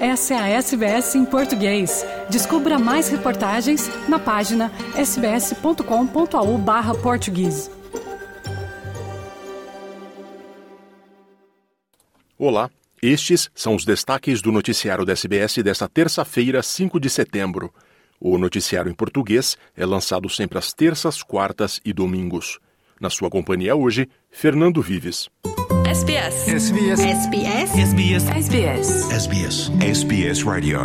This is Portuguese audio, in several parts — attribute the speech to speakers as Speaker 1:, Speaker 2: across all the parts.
Speaker 1: Essa é a SBS em português. Descubra mais reportagens na página sbs.com.au barra português.
Speaker 2: Olá, estes são os destaques do noticiário da SBS desta terça-feira, 5 de setembro. O noticiário em português é lançado sempre às terças, quartas e domingos. Na sua companhia hoje, Fernando Vives.
Speaker 3: SBS. SBS. SBS. SBS.
Speaker 4: SBS.
Speaker 5: SBS. SBS Radio.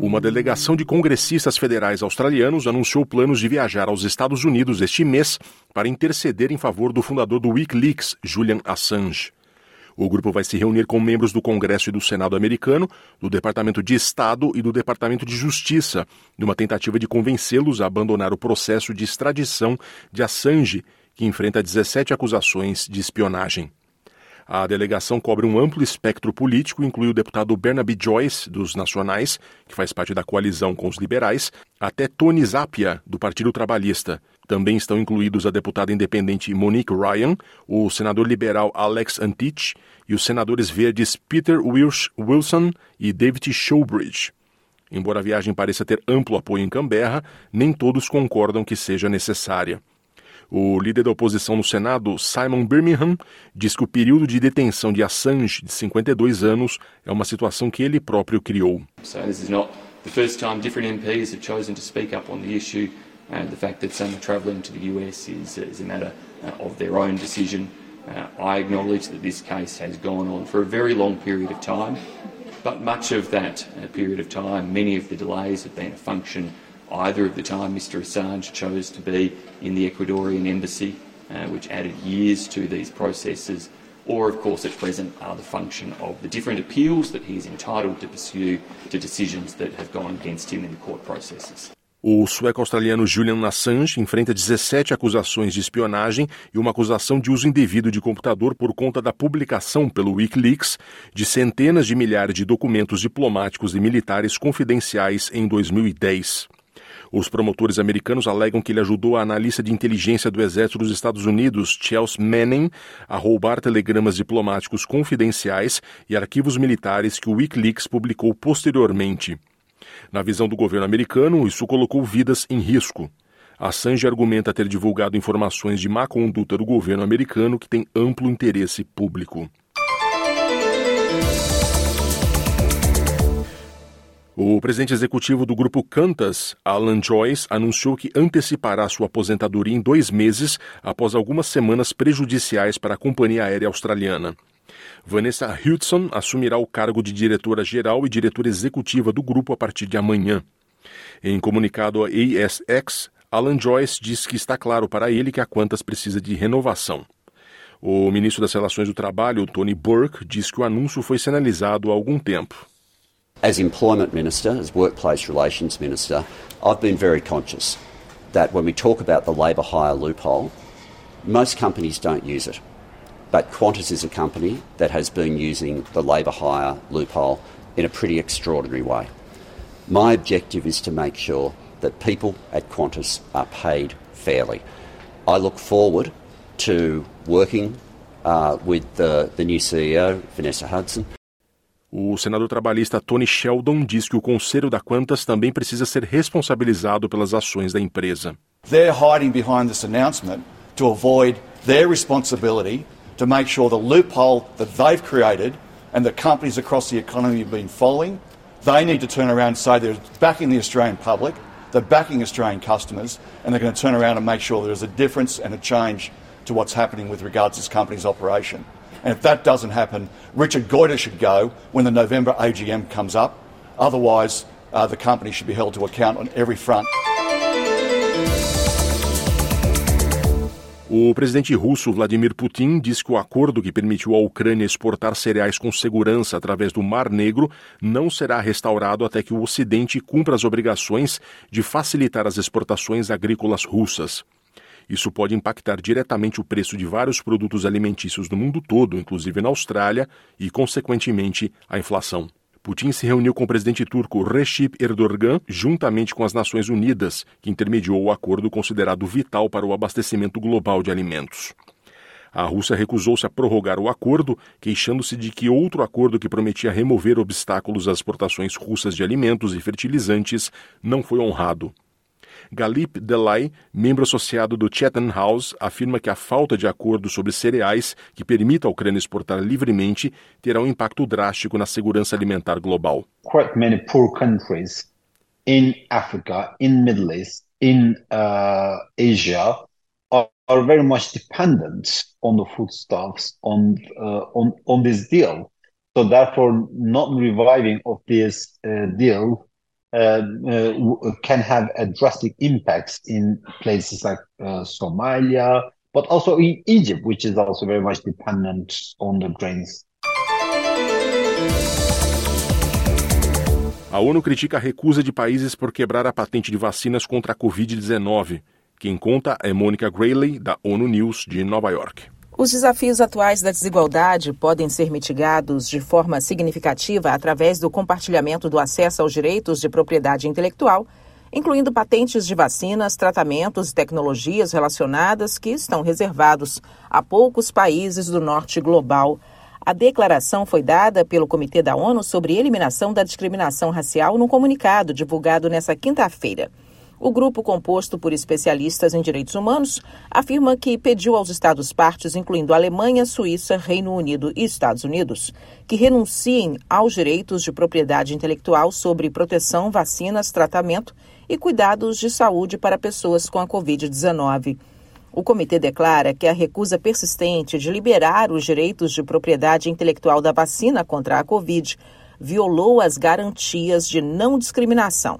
Speaker 2: Uma delegação de congressistas federais australianos anunciou planos de viajar aos Estados Unidos este mês para interceder em favor do fundador do Wikileaks, Julian Assange. O grupo vai se reunir com membros do Congresso e do Senado americano, do Departamento de Estado e do Departamento de Justiça, numa tentativa de convencê-los a abandonar o processo de extradição de Assange que enfrenta 17 acusações de espionagem. A delegação cobre um amplo espectro político, inclui o deputado Bernaby Joyce, dos Nacionais, que faz parte da coalizão com os liberais, até Tony Zapia, do Partido Trabalhista. Também estão incluídos a deputada independente Monique Ryan, o senador liberal Alex Antich e os senadores verdes Peter Wilsh Wilson e David Showbridge. Embora a viagem pareça ter amplo apoio em Canberra, nem todos concordam que seja necessária. O líder da oposição no Senado, Simon Birmingham, diz que o período de detenção de Assange, de 52 anos, é uma situação que ele próprio criou.
Speaker 6: Uh, the fact that some are travelling to the US is, is a matter uh, of their own decision. Uh, I acknowledge that this case has gone on for a very long period of time, but much of that uh, period of time, many of the delays have been a function either of the time Mr Assange chose to be in the Ecuadorian embassy, uh, which added years to these processes, or of course at present are the function of the different appeals that he is entitled to pursue to decisions that have gone against him in the court processes.
Speaker 2: O sueco-australiano Julian Assange enfrenta 17 acusações de espionagem e uma acusação de uso indevido de computador por conta da publicação pelo Wikileaks de centenas de milhares de documentos diplomáticos e militares confidenciais em 2010. Os promotores americanos alegam que ele ajudou a analista de inteligência do Exército dos Estados Unidos, Chelsea Manning, a roubar telegramas diplomáticos confidenciais e arquivos militares que o Wikileaks publicou posteriormente. Na visão do governo americano, isso colocou vidas em risco. Assange argumenta ter divulgado informações de má conduta do governo americano que tem amplo interesse público. O presidente executivo do grupo Qantas, Alan Joyce, anunciou que antecipará sua aposentadoria em dois meses após algumas semanas prejudiciais para a companhia aérea australiana. Vanessa Hudson assumirá o cargo de diretora-geral e diretora executiva do grupo a partir de amanhã. Em comunicado à ASX, Alan Joyce diz que está claro para ele que a Qantas precisa de renovação. O ministro das Relações do Trabalho, Tony Burke, diz que o anúncio foi sinalizado há algum tempo.
Speaker 7: As Employment Minister, as Workplace Relations Minister, I've been very conscious that when we talk about the labour hire loophole, most companies don't use it. But Qantas is a company that has been using the labour hire loophole in a pretty extraordinary way. My objective is to make sure that people at Qantas are paid fairly. I look forward to working uh, with the, the new CEO, Vanessa Hudson.
Speaker 2: O senador trabalhista Tony Sheldon diz que o conselho da Qantas também precisa ser responsabilizado pelas ações da empresa.
Speaker 8: They're hiding behind this announcement to avoid their responsibility to make sure the loophole that they've created and the companies across the economy have been following, they need to turn around and say they're backing the Australian public, they're backing Australian customers, and they're going to turn around and make sure there's a difference and a change to what's happening with regards to this company's operation. And if that doesn't happen, Richard Goyder should go when the November AGM comes up. Otherwise, uh, the company should be held to account on every front.
Speaker 2: O presidente russo Vladimir Putin diz que o acordo que permitiu à Ucrânia exportar cereais com segurança através do Mar Negro não será restaurado até que o Ocidente cumpra as obrigações de facilitar as exportações agrícolas russas. Isso pode impactar diretamente o preço de vários produtos alimentícios no mundo todo, inclusive na Austrália, e, consequentemente, a inflação. Putin se reuniu com o presidente turco Recep Erdogan, juntamente com as Nações Unidas, que intermediou o acordo considerado vital para o abastecimento global de alimentos. A Rússia recusou-se a prorrogar o acordo, queixando-se de que outro acordo que prometia remover obstáculos às exportações russas de alimentos e fertilizantes não foi honrado. Galip Delay, membro associado do Chatham House, afirma que a falta de acordo sobre cereais que permita a Ucrânia exportar livremente terá um impacto drástico na segurança alimentar global.
Speaker 4: Quite many poor countries in Africa, in Middle East, in uh, Asia are, very much dependent on the foodstuffs on uh, on on this deal. So therefore, not reviving of this uh, deal can have a drastic impacts in places like uh, Somalia, but also in Egypt, which is also very much dependent on the grains.
Speaker 2: A ONU critica a recusa de países por quebrar a patente de vacinas contra a Covid-19. Quem conta é Mônica Grayley, da ONU News de Nova York.
Speaker 9: Os desafios atuais da desigualdade podem ser mitigados de forma significativa através do compartilhamento do acesso aos direitos de propriedade intelectual, incluindo patentes de vacinas, tratamentos e tecnologias relacionadas que estão reservados a poucos países do norte global. A declaração foi dada pelo Comitê da ONU sobre Eliminação da Discriminação Racial num comunicado divulgado nesta quinta-feira. O grupo, composto por especialistas em direitos humanos, afirma que pediu aos Estados partes, incluindo Alemanha, Suíça, Reino Unido e Estados Unidos, que renunciem aos direitos de propriedade intelectual sobre proteção, vacinas, tratamento e cuidados de saúde para pessoas com a Covid-19. O comitê declara que a recusa persistente de liberar os direitos de propriedade intelectual da vacina contra a Covid violou as garantias de não discriminação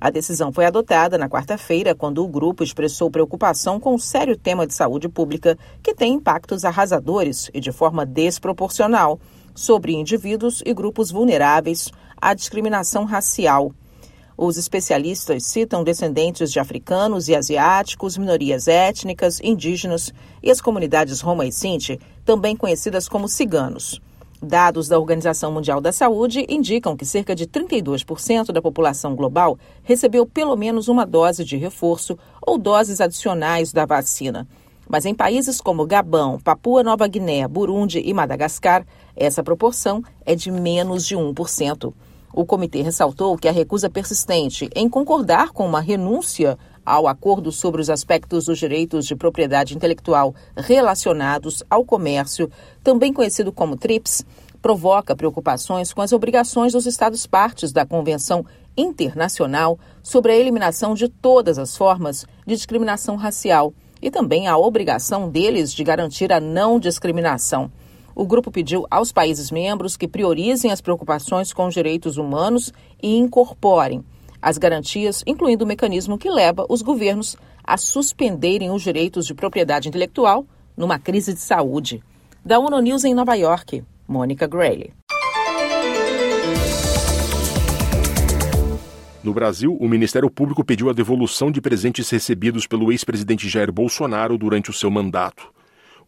Speaker 9: a decisão foi adotada na quarta-feira, quando o grupo expressou preocupação com o sério tema de saúde pública que tem impactos arrasadores e de forma desproporcional sobre indivíduos e grupos vulneráveis à discriminação racial. Os especialistas citam descendentes de africanos e asiáticos, minorias étnicas, indígenas e as comunidades Roma e Sinti, também conhecidas como ciganos. Dados da Organização Mundial da Saúde indicam que cerca de 32% da população global recebeu pelo menos uma dose de reforço ou doses adicionais da vacina. Mas em países como Gabão, Papua Nova Guiné, Burundi e Madagascar, essa proporção é de menos de 1%. O comitê ressaltou que a recusa persistente em concordar com uma renúncia ao acordo sobre os aspectos dos direitos de propriedade intelectual relacionados ao comércio, também conhecido como TRIPS, provoca preocupações com as obrigações dos Estados-partes da Convenção Internacional sobre a eliminação de todas as formas de discriminação racial e também a obrigação deles de garantir a não discriminação. O grupo pediu aos países membros que priorizem as preocupações com os direitos humanos e incorporem as garantias, incluindo o mecanismo que leva os governos a suspenderem os direitos de propriedade intelectual numa crise de saúde. Da ONU News em Nova York, Mônica Grayley.
Speaker 2: No Brasil, o Ministério Público pediu a devolução de presentes recebidos pelo ex-presidente Jair Bolsonaro durante o seu mandato.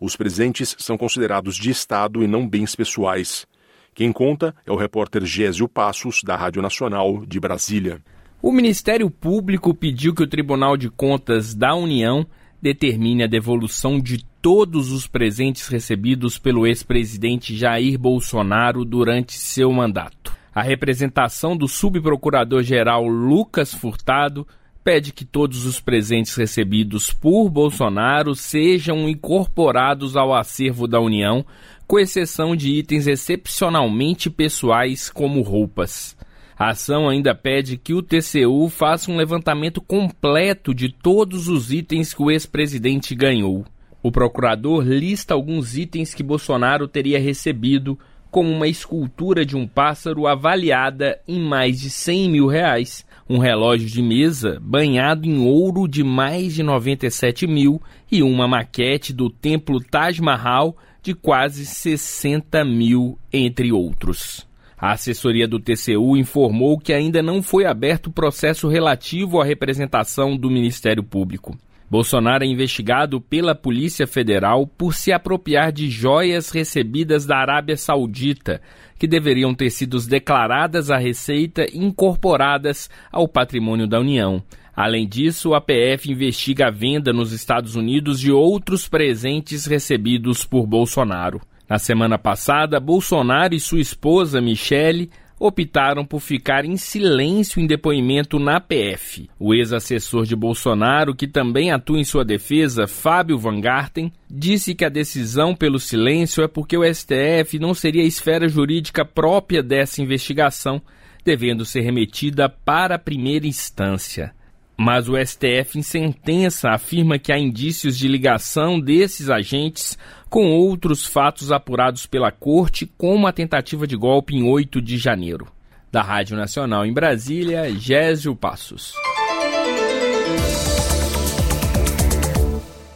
Speaker 2: Os presentes são considerados de Estado e não bens pessoais. Quem conta é o repórter Gésio Passos, da Rádio Nacional de Brasília.
Speaker 10: O Ministério Público pediu que o Tribunal de Contas da União determine a devolução de todos os presentes recebidos pelo ex-presidente Jair Bolsonaro durante seu mandato. A representação do subprocurador-geral Lucas Furtado pede que todos os presentes recebidos por Bolsonaro sejam incorporados ao acervo da União, com exceção de itens excepcionalmente pessoais, como roupas. A ação ainda pede que o TCU faça um levantamento completo de todos os itens que o ex-presidente ganhou. O procurador lista alguns itens que Bolsonaro teria recebido, como uma escultura de um pássaro avaliada em mais de 100 mil reais um relógio de mesa banhado em ouro de mais de 97 mil e uma maquete do templo Taj Mahal de quase 60 mil, entre outros. A assessoria do TCU informou que ainda não foi aberto processo relativo à representação do Ministério Público. Bolsonaro é investigado pela Polícia Federal por se apropriar de joias recebidas da Arábia Saudita, que deveriam ter sido declaradas à Receita e incorporadas ao patrimônio da União. Além disso, a PF investiga a venda nos Estados Unidos de outros presentes recebidos por Bolsonaro. Na semana passada, Bolsonaro e sua esposa, Michele, optaram por ficar em silêncio em depoimento na PF. O ex-assessor de Bolsonaro, que também atua em sua defesa, Fábio Van Garten, disse que a decisão pelo silêncio é porque o STF não seria a esfera jurídica própria dessa investigação, devendo ser remetida para a primeira instância. Mas o STF, em sentença, afirma que há indícios de ligação desses agentes com outros fatos apurados pela Corte, como a tentativa de golpe em 8 de janeiro. Da Rádio Nacional em Brasília, Gésio Passos.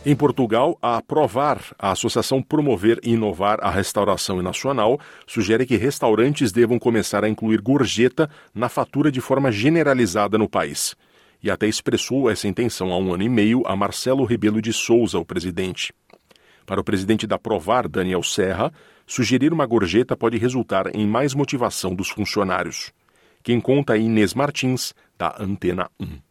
Speaker 2: Em Portugal, a Provar, a Associação Promover e Inovar a Restauração Nacional, sugere que restaurantes devam começar a incluir gorjeta na fatura de forma generalizada no país e até expressou essa intenção há um ano e meio a Marcelo Rebelo de Souza, o presidente. Para o presidente da Provar, Daniel Serra, sugerir uma gorjeta pode resultar em mais motivação dos funcionários. Quem conta é Inês Martins, da Antena 1.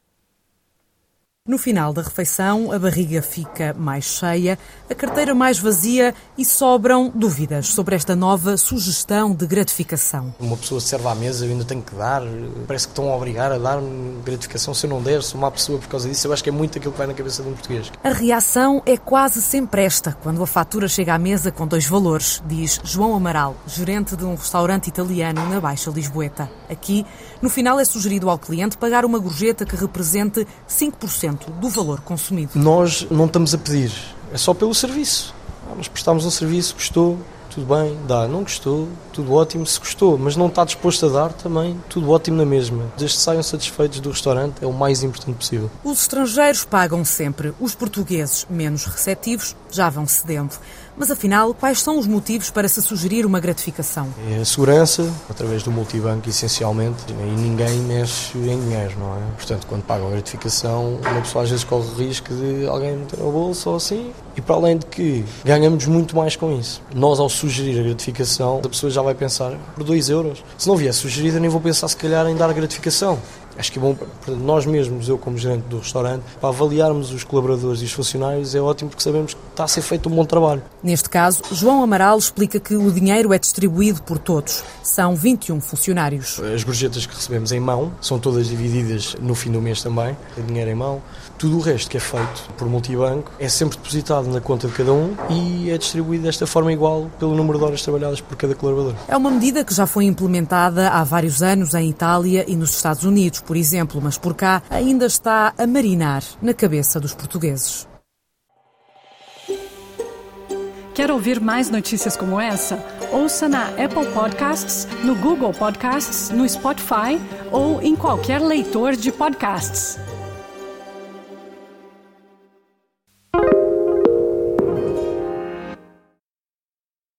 Speaker 11: No final da refeição, a barriga fica mais cheia, a carteira mais vazia e sobram dúvidas sobre esta nova sugestão de gratificação.
Speaker 12: Uma pessoa serve à mesa, eu ainda tenho que dar, parece que estão a obrigar a dar gratificação se eu não der, sou uma pessoa por causa disso. Eu acho que é muito aquilo que vai na cabeça de um português.
Speaker 11: A reação é quase sempre esta quando a fatura chega à mesa com dois valores, diz João Amaral, gerente de um restaurante italiano na Baixa Lisboeta. Aqui, no final, é sugerido ao cliente pagar uma gorjeta que represente 5% do valor consumido.
Speaker 12: Nós não estamos a pedir, é só pelo serviço. Ah, nós prestámos um serviço, gostou, tudo bem, dá. Não gostou, tudo ótimo. Se gostou, mas não está disposto a dar, também, tudo ótimo na mesma. Desde que saiam satisfeitos do restaurante, é o mais importante possível.
Speaker 11: Os estrangeiros pagam sempre. Os portugueses, menos receptivos, já vão cedendo. Mas afinal, quais são os motivos para se sugerir uma gratificação?
Speaker 12: É a segurança, através do multibanco, essencialmente, e ninguém mexe em dinheiro, não é? Portanto, quando pagam a gratificação, uma pessoa às vezes corre o risco de alguém meter no bolso ou assim, e para além de que ganhamos muito mais com isso. Nós, ao sugerir a gratificação, a pessoa já vai pensar por 2 euros. Se não vier sugerida, nem vou pensar se calhar em dar gratificação. Acho que é bom para nós mesmos, eu como gerente do restaurante, para avaliarmos os colaboradores e os funcionários é ótimo porque sabemos que está a ser feito um bom trabalho.
Speaker 11: Neste caso, João Amaral explica que o dinheiro é distribuído por todos. São 21 funcionários.
Speaker 12: As gorjetas que recebemos em mão são todas divididas no fim do mês também, dinheiro em mão. Tudo o resto que é feito por multibanco é sempre depositado na conta de cada um e é distribuído desta forma igual pelo número de horas trabalhadas por cada colaborador.
Speaker 11: É uma medida que já foi implementada há vários anos em Itália e nos Estados Unidos por exemplo, mas por cá ainda está a marinar na cabeça dos portugueses.
Speaker 1: Quer ouvir mais notícias como essa? Ouça na Apple Podcasts, no Google Podcasts, no Spotify ou em qualquer leitor de podcasts.